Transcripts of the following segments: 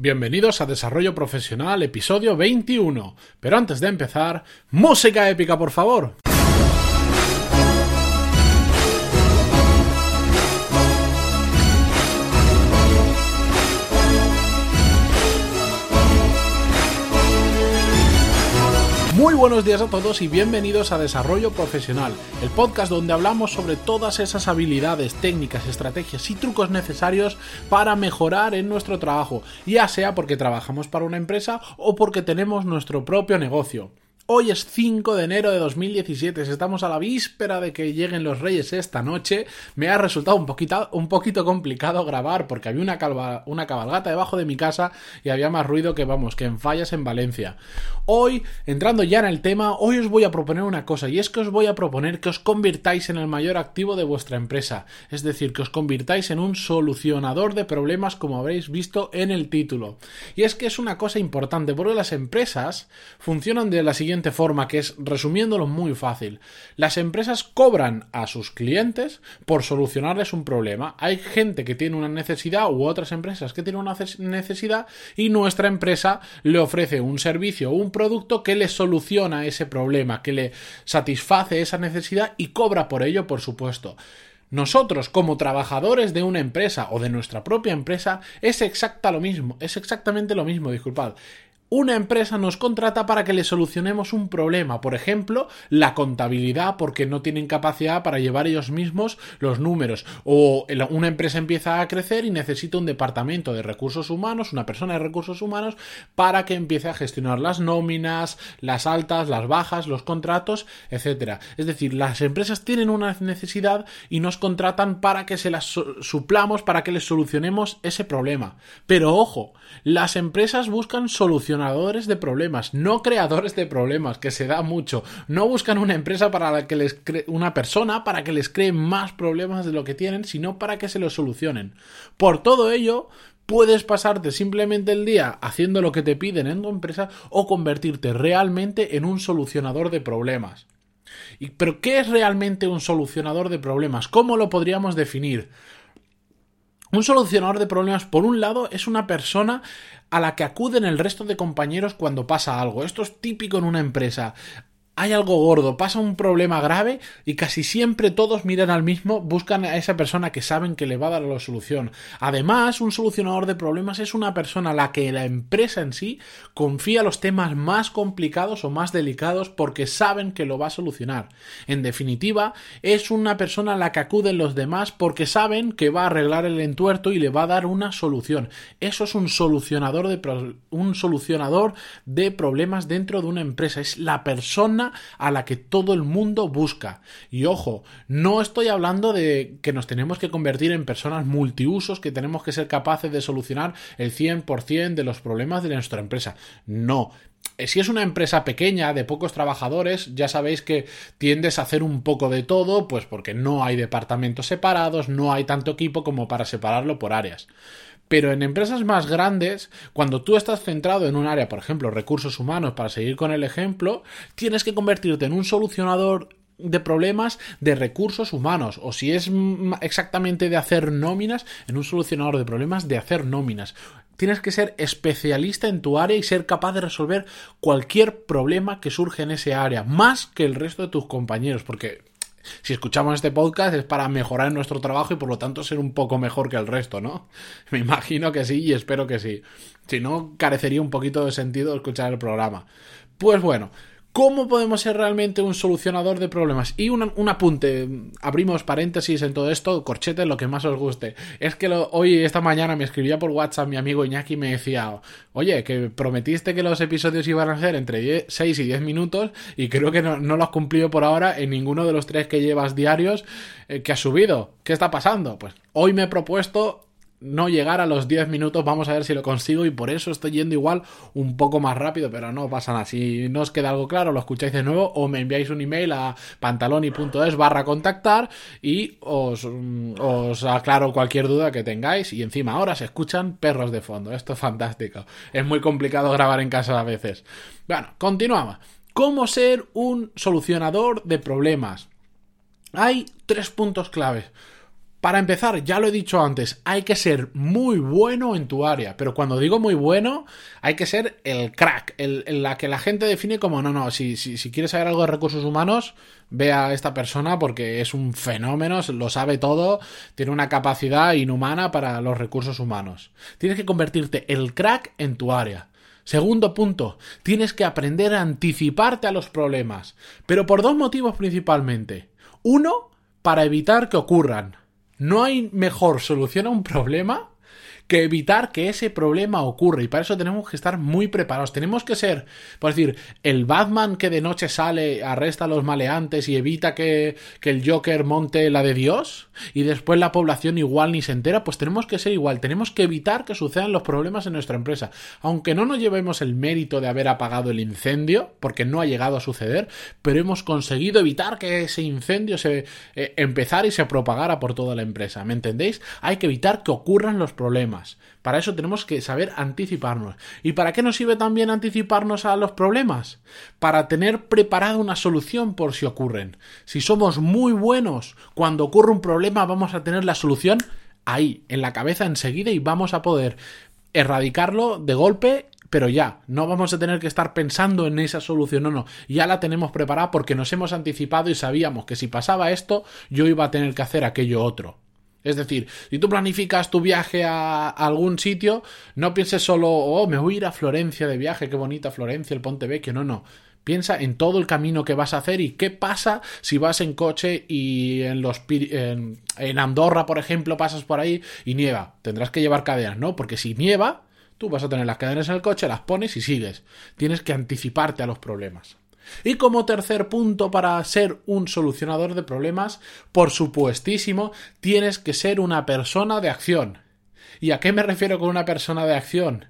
Bienvenidos a Desarrollo Profesional, episodio 21. Pero antes de empezar, música épica, por favor. Muy buenos días a todos y bienvenidos a Desarrollo Profesional, el podcast donde hablamos sobre todas esas habilidades, técnicas, estrategias y trucos necesarios para mejorar en nuestro trabajo, ya sea porque trabajamos para una empresa o porque tenemos nuestro propio negocio. Hoy es 5 de enero de 2017, estamos a la víspera de que lleguen los reyes esta noche. Me ha resultado un poquito, complicado grabar porque había una, una cabalgata debajo de mi casa y había más ruido que, vamos, que en fallas en Valencia. Hoy, entrando ya en el tema, hoy os voy a proponer una cosa y es que os voy a proponer que os convirtáis en el mayor activo de vuestra empresa. Es decir, que os convirtáis en un solucionador de problemas como habréis visto en el título. Y es que es una cosa importante porque las empresas funcionan de la siguiente forma, que es resumiéndolo muy fácil. Las empresas cobran a sus clientes por solucionarles un problema. Hay gente que tiene una necesidad u otras empresas que tienen una necesidad y nuestra empresa le ofrece un servicio o un producto que le soluciona ese problema, que le satisface esa necesidad y cobra por ello, por supuesto. Nosotros, como trabajadores de una empresa o de nuestra propia empresa, es exacta lo mismo, es exactamente lo mismo, disculpad una empresa nos contrata para que le solucionemos un problema, por ejemplo, la contabilidad porque no tienen capacidad para llevar ellos mismos los números o una empresa empieza a crecer y necesita un departamento de recursos humanos, una persona de recursos humanos para que empiece a gestionar las nóminas, las altas, las bajas, los contratos, etcétera. Es decir, las empresas tienen una necesidad y nos contratan para que se las suplamos, para que les solucionemos ese problema. Pero ojo, las empresas buscan solucionar de problemas, no creadores de problemas, que se da mucho. No buscan una empresa para la que les cree, una persona para que les cree más problemas de lo que tienen, sino para que se los solucionen. Por todo ello, puedes pasarte simplemente el día haciendo lo que te piden en tu empresa o convertirte realmente en un solucionador de problemas. ¿Pero qué es realmente un solucionador de problemas? ¿Cómo lo podríamos definir? Un solucionador de problemas, por un lado, es una persona a la que acuden el resto de compañeros cuando pasa algo. Esto es típico en una empresa hay algo gordo, pasa un problema grave y casi siempre todos miran al mismo, buscan a esa persona que saben que le va a dar la solución. Además, un solucionador de problemas es una persona a la que la empresa en sí confía los temas más complicados o más delicados porque saben que lo va a solucionar. En definitiva, es una persona a la que acuden los demás porque saben que va a arreglar el entuerto y le va a dar una solución. Eso es un solucionador de, un solucionador de problemas dentro de una empresa. Es la persona a la que todo el mundo busca. Y ojo, no estoy hablando de que nos tenemos que convertir en personas multiusos, que tenemos que ser capaces de solucionar el 100% de los problemas de nuestra empresa. No, si es una empresa pequeña de pocos trabajadores, ya sabéis que tiendes a hacer un poco de todo, pues porque no hay departamentos separados, no hay tanto equipo como para separarlo por áreas. Pero en empresas más grandes, cuando tú estás centrado en un área, por ejemplo, recursos humanos, para seguir con el ejemplo, tienes que convertirte en un solucionador de problemas de recursos humanos. O si es exactamente de hacer nóminas en un solucionador de problemas de hacer nóminas. Tienes que ser especialista en tu área y ser capaz de resolver cualquier problema que surge en ese área más que el resto de tus compañeros porque si escuchamos este podcast es para mejorar nuestro trabajo y por lo tanto ser un poco mejor que el resto, ¿no? Me imagino que sí y espero que sí. Si no, carecería un poquito de sentido escuchar el programa. Pues bueno, ¿Cómo podemos ser realmente un solucionador de problemas? Y un, apunte, abrimos paréntesis en todo esto, corchete, lo que más os guste. Es que hoy, esta mañana, me escribía por WhatsApp mi amigo Iñaki y me decía, oye, que prometiste que los episodios iban a ser entre 6 y 10 minutos y creo que no, lo has cumplido por ahora en ninguno de los tres que llevas diarios eh, que has subido. ¿Qué está pasando? Pues hoy me he propuesto no llegar a los 10 minutos, vamos a ver si lo consigo y por eso estoy yendo igual un poco más rápido, pero no pasa nada. Si no os queda algo claro, lo escucháis de nuevo o me enviáis un email a pantaloni.es barra contactar y os, os aclaro cualquier duda que tengáis y encima ahora se escuchan perros de fondo. Esto es fantástico. Es muy complicado grabar en casa a veces. Bueno, continuamos. ¿Cómo ser un solucionador de problemas? Hay tres puntos claves. Para empezar, ya lo he dicho antes, hay que ser muy bueno en tu área, pero cuando digo muy bueno, hay que ser el crack, el, la que la gente define como no, no, si, si, si, quieres saber algo de recursos humanos, ve a esta persona porque es un fenómeno, lo sabe todo, tiene una capacidad inhumana para los recursos humanos. Tienes que convertirte el crack en tu área. Segundo punto, tienes que aprender a anticiparte a los problemas, pero por dos motivos principalmente. Uno, para evitar que ocurran. No hay mejor solución a un problema que evitar que ese problema ocurra. Y para eso tenemos que estar muy preparados. Tenemos que ser, por decir, el Batman que de noche sale, arresta a los maleantes y evita que, que el Joker monte la de Dios. Y después la población igual ni se entera. Pues tenemos que ser igual. Tenemos que evitar que sucedan los problemas en nuestra empresa. Aunque no nos llevemos el mérito de haber apagado el incendio, porque no ha llegado a suceder, pero hemos conseguido evitar que ese incendio se eh, empezara y se propagara por toda la empresa. ¿Me entendéis? Hay que evitar que ocurran los problemas. Para eso tenemos que saber anticiparnos. ¿Y para qué nos sirve también anticiparnos a los problemas? Para tener preparada una solución por si ocurren. Si somos muy buenos, cuando ocurre un problema vamos a tener la solución ahí, en la cabeza enseguida y vamos a poder erradicarlo de golpe pero ya, no vamos a tener que estar pensando en esa solución, no, no, ya la tenemos preparada porque nos hemos anticipado y sabíamos que si pasaba esto, yo iba a tener que hacer aquello otro. Es decir, si tú planificas tu viaje a algún sitio, no pienses solo, oh, me voy a ir a Florencia de viaje, qué bonita Florencia, el Ponte Vecchio, no, no. Piensa en todo el camino que vas a hacer y qué pasa si vas en coche y en los en, en Andorra, por ejemplo, pasas por ahí y nieva. Tendrás que llevar cadenas, ¿no? Porque si nieva, tú vas a tener las cadenas en el coche, las pones y sigues. Tienes que anticiparte a los problemas. Y como tercer punto para ser un solucionador de problemas, por supuestísimo, tienes que ser una persona de acción. ¿Y a qué me refiero con una persona de acción?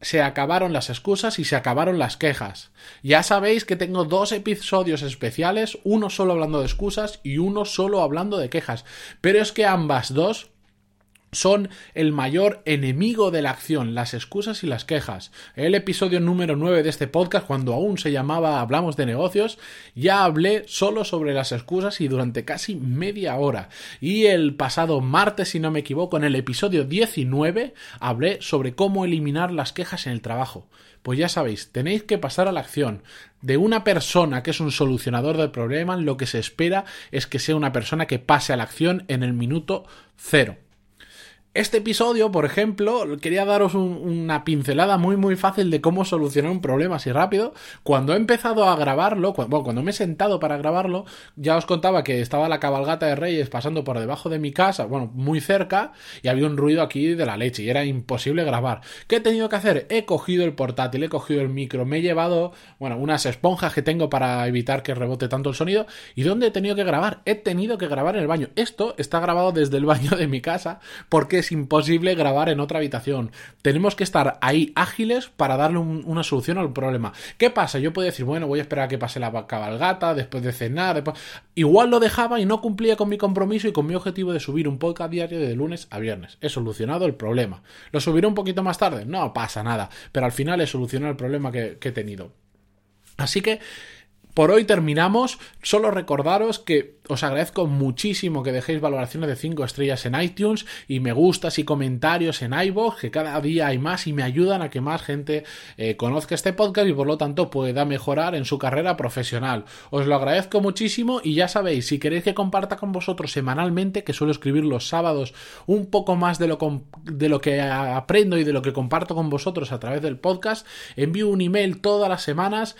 se acabaron las excusas y se acabaron las quejas. Ya sabéis que tengo dos episodios especiales, uno solo hablando de excusas y uno solo hablando de quejas. Pero es que ambas dos son el mayor enemigo de la acción, las excusas y las quejas. El episodio número 9 de este podcast, cuando aún se llamaba Hablamos de negocios, ya hablé solo sobre las excusas y durante casi media hora. Y el pasado martes, si no me equivoco, en el episodio 19, hablé sobre cómo eliminar las quejas en el trabajo. Pues ya sabéis, tenéis que pasar a la acción. De una persona que es un solucionador de problemas, lo que se espera es que sea una persona que pase a la acción en el minuto cero. Este episodio, por ejemplo, quería daros una pincelada muy muy fácil de cómo solucionar un problema así rápido. Cuando he empezado a grabarlo, cuando, bueno, cuando me he sentado para grabarlo, ya os contaba que estaba la cabalgata de Reyes pasando por debajo de mi casa, bueno, muy cerca, y había un ruido aquí de la leche y era imposible grabar. ¿Qué he tenido que hacer? He cogido el portátil, he cogido el micro, me he llevado, bueno, unas esponjas que tengo para evitar que rebote tanto el sonido. ¿Y dónde he tenido que grabar? He tenido que grabar en el baño. Esto está grabado desde el baño de mi casa porque imposible grabar en otra habitación. Tenemos que estar ahí ágiles para darle una solución al problema. ¿Qué pasa? Yo podía decir, bueno, voy a esperar a que pase la cabalgata, después de cenar, Igual lo dejaba y no cumplía con mi compromiso y con mi objetivo de subir un podcast diario de lunes a viernes. He solucionado el problema. ¿Lo subiré un poquito más tarde? No pasa nada. Pero al final he solucionado el problema que he tenido. Así que por hoy terminamos. Solo recordaros que os agradezco muchísimo que dejéis valoraciones de 5 estrellas en iTunes y me gustas y comentarios en iVoox, que cada día hay más y me ayudan a que más gente eh, conozca este podcast y por lo tanto pueda mejorar en su carrera profesional. Os lo agradezco muchísimo y ya sabéis, si queréis que comparta con vosotros semanalmente, que suelo escribir los sábados un poco más de lo, de lo que aprendo y de lo que comparto con vosotros a través del podcast, envío un email todas las semanas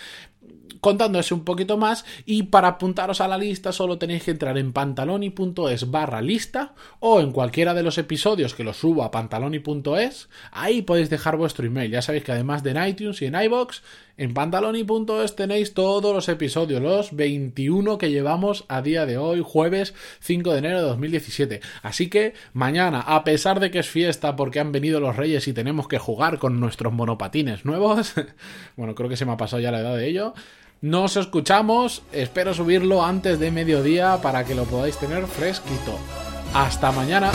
contándose un poquito más y para apuntaros a la lista solo tenéis que entrar en pantaloni.es barra lista o en cualquiera de los episodios que los subo a pantaloni.es ahí podéis dejar vuestro email. Ya sabéis que además de en iTunes y en iBox en pantaloni.es tenéis todos los episodios los 21 que llevamos a día de hoy jueves 5 de enero de 2017 así que mañana a pesar de que es fiesta porque han venido los reyes y tenemos que jugar con nuestros monopatines nuevos bueno creo que se me ha pasado ya la edad de ello nos escuchamos, espero subirlo antes de mediodía para que lo podáis tener fresquito. Hasta mañana.